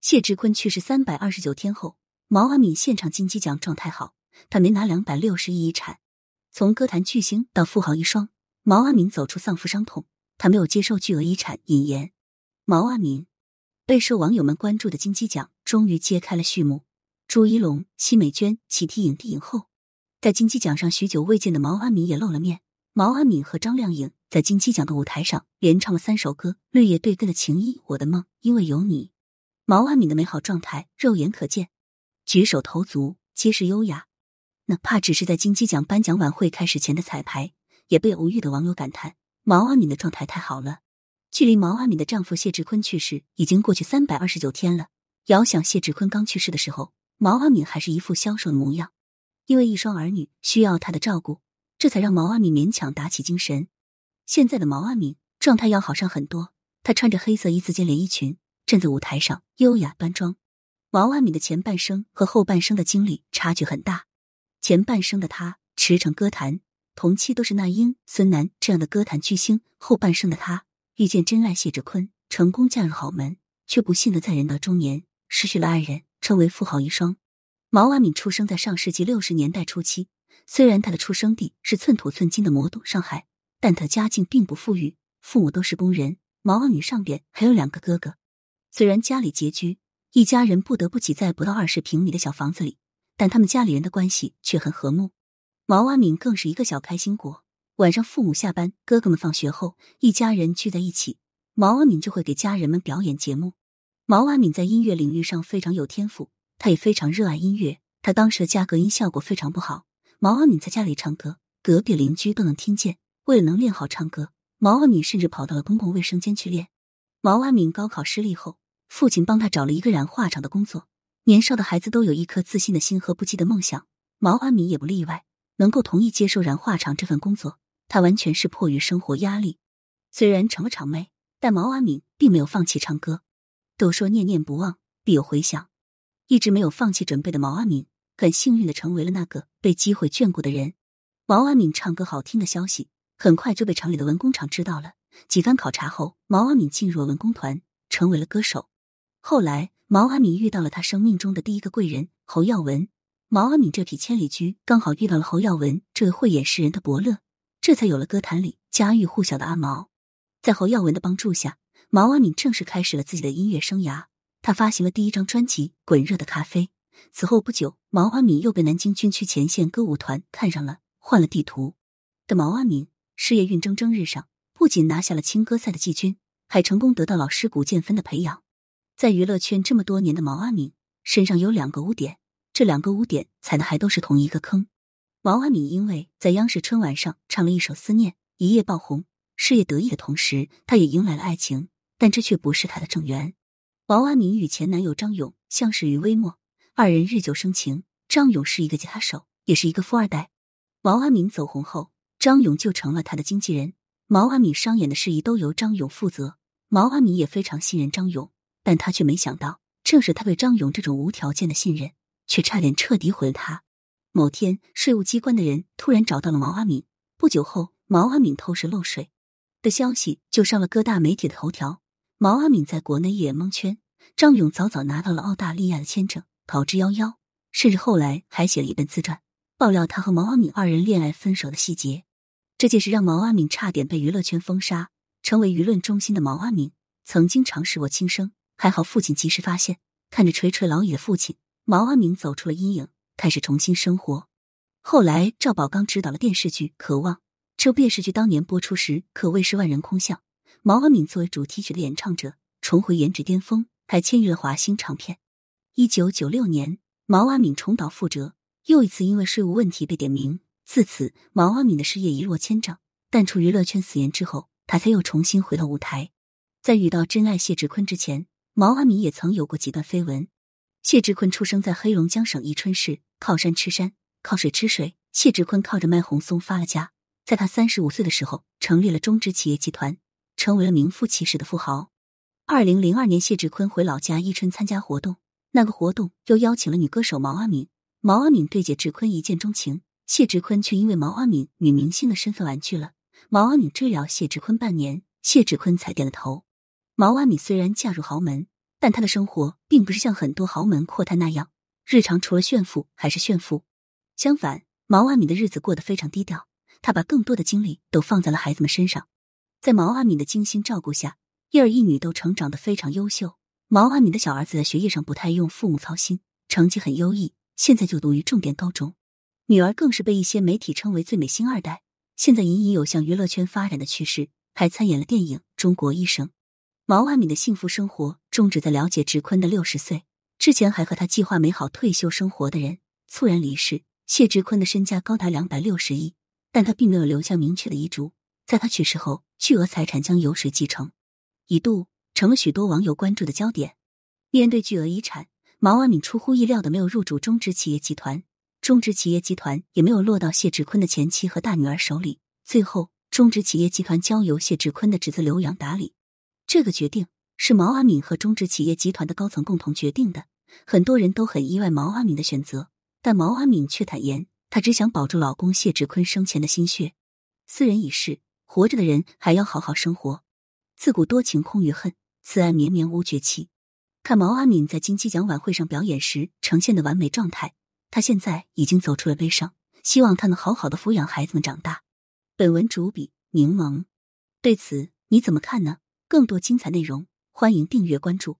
谢志坤去世三百二十九天后，毛阿敏现场金鸡奖状态好，他没拿两百六十亿遗产。从歌坛巨星到富豪一双，毛阿敏走出丧夫伤痛，他没有接受巨额遗产。引言：毛阿敏备受网友们关注的金鸡奖终于揭开了序幕。朱一龙、奚美娟喜提影帝影后，在金鸡奖上许久未见的毛阿敏也露了面。毛阿敏和张靓颖在金鸡奖的舞台上连唱了三首歌，绿叶对根的情谊，我的梦，因为有你。毛阿敏的美好状态肉眼可见，举手投足皆是优雅。哪怕只是在金鸡奖颁奖晚会开始前的彩排，也被偶遇的网友感叹：毛阿敏的状态太好了。距离毛阿敏的丈夫谢志坤去世已经过去三百二十九天了。遥想谢志坤刚去世的时候，毛阿敏还是一副消瘦的模样，因为一双儿女需要他的照顾。这才让毛阿敏勉强打起精神。现在的毛阿敏状态要好上很多，她穿着黑色一字肩连衣裙站在舞台上，优雅端庄。毛阿敏的前半生和后半生的经历差距很大。前半生的她驰骋歌坛，同期都是那英、孙楠这样的歌坛巨星；后半生的她遇见真爱谢志坤，成功嫁入豪门，却不幸的在人到中年失去了爱人，成为富豪一双。毛阿敏出生在上世纪六十年代初期。虽然他的出生地是寸土寸金的魔都上海，但他家境并不富裕，父母都是工人。毛阿敏上边还有两个哥哥，虽然家里拮据，一家人不得不挤在不到二十平米的小房子里，但他们家里人的关系却很和睦。毛阿敏更是一个小开心果。晚上父母下班，哥哥们放学后，一家人聚在一起，毛阿敏就会给家人们表演节目。毛阿敏在音乐领域上非常有天赋，他也非常热爱音乐。他当时的家隔音效果非常不好。毛阿敏在家里唱歌，隔壁邻居都能听见。为了能练好唱歌，毛阿敏甚至跑到了公共卫生间去练。毛阿敏高考失利后，父亲帮他找了一个染画厂的工作。年少的孩子都有一颗自信的心和不羁的梦想，毛阿敏也不例外。能够同意接受染画厂这份工作，他完全是迫于生活压力。虽然成了厂妹，但毛阿敏并没有放弃唱歌。都说念念不忘必有回响，一直没有放弃准备的毛阿敏。很幸运的成为了那个被机会眷顾的人。毛阿敏唱歌好听的消息很快就被厂里的文工厂知道了。几番考察后，毛阿敏进入了文工团，成为了歌手。后来，毛阿敏遇到了他生命中的第一个贵人侯耀文。毛阿敏这匹千里驹刚好遇到了侯耀文这位慧眼识人的伯乐，这才有了歌坛里家喻户晓的阿毛。在侯耀文的帮助下，毛阿敏正式开始了自己的音乐生涯。他发行了第一张专辑《滚热的咖啡》。此后不久，毛阿敏又被南京军区前线歌舞团看上了，换了地图的毛阿敏事业运蒸蒸日上，不仅拿下了青歌赛的季军，还成功得到老师古建芬的培养。在娱乐圈这么多年的毛阿敏身上有两个污点，这两个污点踩的还都是同一个坑。毛阿敏因为在央视春晚上唱了一首《思念》，一夜爆红，事业得意的同时，她也迎来了爱情，但这却不是她的正缘。毛阿敏与前男友张勇相识于微末。二人日久生情，张勇是一个吉他手，也是一个富二代。毛阿敏走红后，张勇就成了他的经纪人。毛阿敏商演的事宜都由张勇负责。毛阿敏也非常信任张勇，但他却没想到，正是他对张勇这种无条件的信任，却差点彻底毁了他。某天，税务机关的人突然找到了毛阿敏。不久后，毛阿敏偷税漏税的消息就上了各大媒体的头条。毛阿敏在国内一脸蒙圈。张勇早早拿到了澳大利亚的签证。逃之夭夭，甚至后来还写了一本自传，爆料他和毛阿敏二人恋爱分手的细节。这件事让毛阿敏差点被娱乐圈封杀，成为舆论中心的毛阿敏曾经尝试过轻生，还好父亲及时发现。看着垂垂老矣的父亲，毛阿敏走出了阴影，开始重新生活。后来赵宝刚执导了电视剧《渴望》，这部电视剧当年播出时可谓是万人空巷。毛阿敏作为主题曲的演唱者，重回颜值巅峰，还签约了华星唱片。一九九六年，毛阿敏重蹈覆辙，又一次因为税务问题被点名。自此，毛阿敏的事业一落千丈，淡出娱乐圈死言之后，他才又重新回到舞台。在遇到真爱谢志坤之前，毛阿敏也曾有过几段绯闻。谢志坤出生在黑龙江省伊春市，靠山吃山，靠水吃水。谢志坤靠着卖红松发了家，在他三十五岁的时候，成立了中植企业集团，成为了名副其实的富豪。二零零二年，谢志坤回老家伊春参加活动。那个活动又邀请了女歌手毛阿敏，毛阿敏对谢志坤一见钟情，谢志坤却因为毛阿敏女明星的身份婉拒了。毛阿敏追了谢志坤半年，谢志坤才点了头。毛阿敏虽然嫁入豪门，但她的生活并不是像很多豪门阔太那样，日常除了炫富还是炫富。相反，毛阿敏的日子过得非常低调，她把更多的精力都放在了孩子们身上。在毛阿敏的精心照顾下，一儿一女都成长得非常优秀。毛阿敏的小儿子在学业上不太用父母操心，成绩很优异，现在就读于重点高中。女儿更是被一些媒体称为最美星二代，现在隐隐有向娱乐圈发展的趋势，还参演了电影《中国医生》。毛阿敏的幸福生活终止在了解植坤的六十岁之前，还和他计划美好退休生活的人猝然离世。谢植坤的身家高达两百六十亿，但他并没有留下明确的遗嘱，在他去世后。巨额财产将由谁继承，一度成了许多网友关注的焦点。面对巨额遗产，毛阿敏出乎意料的没有入主中植企业集团，中植企业集团也没有落到谢志坤的前妻和大女儿手里。最后，中植企业集团交由谢志坤的侄子刘洋打理。这个决定是毛阿敏和中植企业集团的高层共同决定的。很多人都很意外毛阿敏的选择，但毛阿敏却坦言，她只想保住老公谢志坤生前的心血。斯人已逝。活着的人还要好好生活。自古多情空余恨，此爱绵绵无绝期。看毛阿敏在金鸡奖晚会上表演时呈现的完美状态，她现在已经走出了悲伤，希望她能好好的抚养孩子们长大。本文主笔柠檬，对此你怎么看呢？更多精彩内容，欢迎订阅关注。